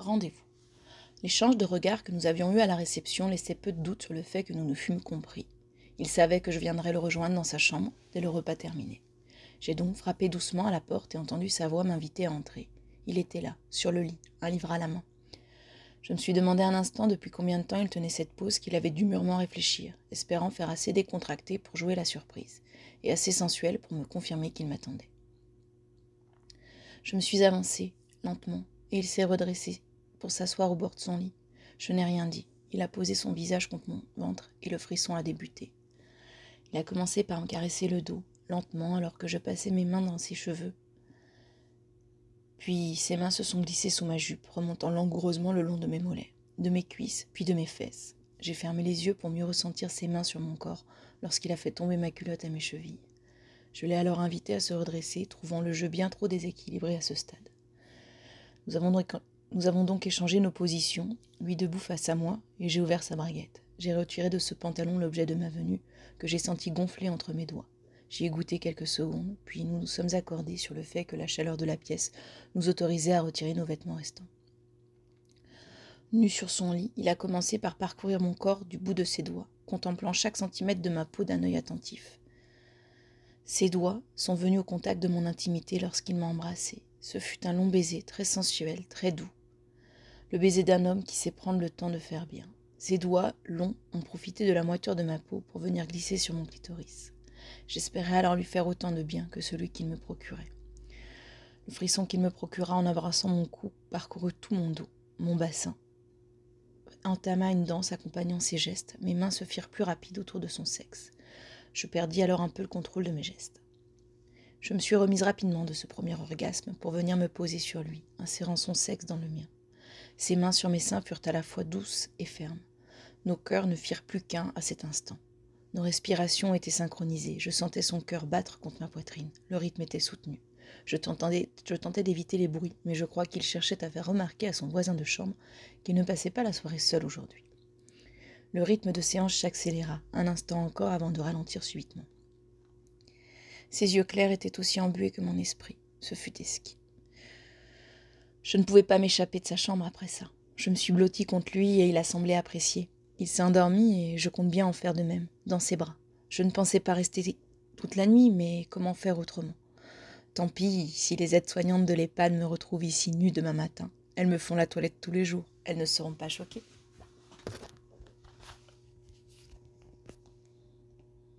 rendez-vous. L'échange de regards que nous avions eu à la réception laissait peu de doute sur le fait que nous nous fûmes compris. Il savait que je viendrais le rejoindre dans sa chambre dès le repas terminé. J'ai donc frappé doucement à la porte et entendu sa voix m'inviter à entrer. Il était là, sur le lit, un livre à la main. Je me suis demandé un instant depuis combien de temps il tenait cette pause qu'il avait dû mûrement réfléchir, espérant faire assez décontracté pour jouer la surprise, et assez sensuel pour me confirmer qu'il m'attendait. Je me suis avancée, lentement, et il s'est redressé pour s'asseoir au bord de son lit. Je n'ai rien dit. Il a posé son visage contre mon ventre et le frisson a débuté. Il a commencé par me caresser le dos, lentement, alors que je passais mes mains dans ses cheveux. Puis ses mains se sont glissées sous ma jupe, remontant langoureusement le long de mes mollets, de mes cuisses, puis de mes fesses. J'ai fermé les yeux pour mieux ressentir ses mains sur mon corps lorsqu'il a fait tomber ma culotte à mes chevilles. Je l'ai alors invité à se redresser, trouvant le jeu bien trop déséquilibré à ce stade. Nous avons nous avons donc échangé nos positions, lui debout face à moi, et j'ai ouvert sa braguette. J'ai retiré de ce pantalon l'objet de ma venue, que j'ai senti gonfler entre mes doigts. J'y ai goûté quelques secondes, puis nous nous sommes accordés sur le fait que la chaleur de la pièce nous autorisait à retirer nos vêtements restants. Nu sur son lit, il a commencé par parcourir mon corps du bout de ses doigts, contemplant chaque centimètre de ma peau d'un œil attentif. Ses doigts sont venus au contact de mon intimité lorsqu'il m'a embrassé. Ce fut un long baiser, très sensuel, très doux. Le baiser d'un homme qui sait prendre le temps de faire bien. Ses doigts, longs, ont profité de la moiture de ma peau pour venir glisser sur mon clitoris. J'espérais alors lui faire autant de bien que celui qu'il me procurait. Le frisson qu'il me procura en abraçant mon cou parcourut tout mon dos, mon bassin. Entama une danse accompagnant ses gestes, mes mains se firent plus rapides autour de son sexe. Je perdis alors un peu le contrôle de mes gestes. Je me suis remise rapidement de ce premier orgasme pour venir me poser sur lui, insérant son sexe dans le mien. Ses mains sur mes seins furent à la fois douces et fermes. Nos cœurs ne firent plus qu'un à cet instant. Nos respirations étaient synchronisées. Je sentais son cœur battre contre ma poitrine. Le rythme était soutenu. Je tentais, d'éviter les bruits, mais je crois qu'il cherchait à faire remarquer à son voisin de chambre qu'il ne passait pas la soirée seul aujourd'hui. Le rythme de séance s'accéléra, un instant encore avant de ralentir subitement. Ses yeux clairs étaient aussi embués que mon esprit. Ce fut esquis. Je ne pouvais pas m'échapper de sa chambre après ça. Je me suis blottie contre lui et il a semblé apprécier. Il s'est endormi et je compte bien en faire de même, dans ses bras. Je ne pensais pas rester toute la nuit, mais comment faire autrement? Tant pis si les aides-soignantes de l'EHPAD me retrouvent ici nue demain matin. Elles me font la toilette tous les jours. Elles ne seront pas choquées.